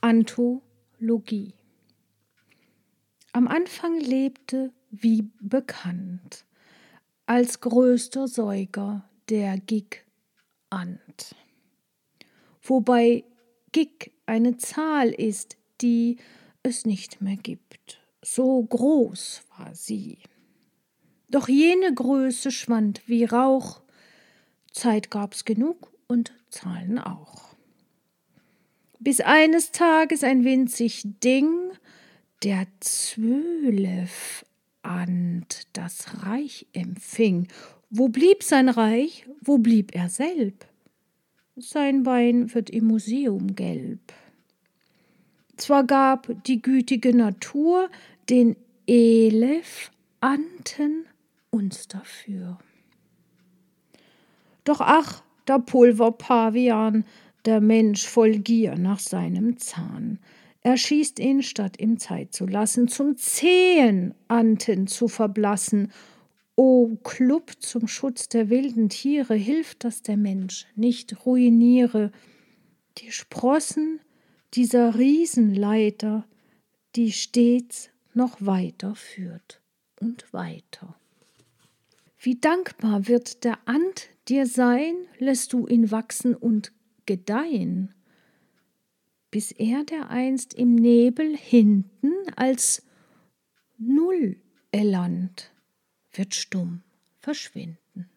Anthologie. Am Anfang lebte, wie bekannt, als größter Säuger der Gigant. Wobei Gig eine Zahl ist, die es nicht mehr gibt. So groß war sie. Doch jene Größe schwand wie Rauch. Zeit gab's genug und Zahlen auch bis eines Tages ein winzig Ding, der zwölf and das Reich empfing. Wo blieb sein Reich, wo blieb er selb? Sein Bein wird im Museum gelb. Zwar gab die gütige Natur den Elefanten uns dafür. Doch ach, der Pulverpavian, der Mensch voll Gier nach seinem Zahn. Er schießt ihn, statt ihm Zeit zu lassen, zum zähen Anten zu verblassen. O Klub zum Schutz der wilden Tiere, hilft, dass der Mensch nicht ruiniere die Sprossen dieser Riesenleiter, die stets noch weiter führt und weiter. Wie dankbar wird der Ant dir sein, lässt du ihn wachsen und gedeihen, bis er dereinst im Nebel hinten als Null erlangt, wird stumm verschwinden.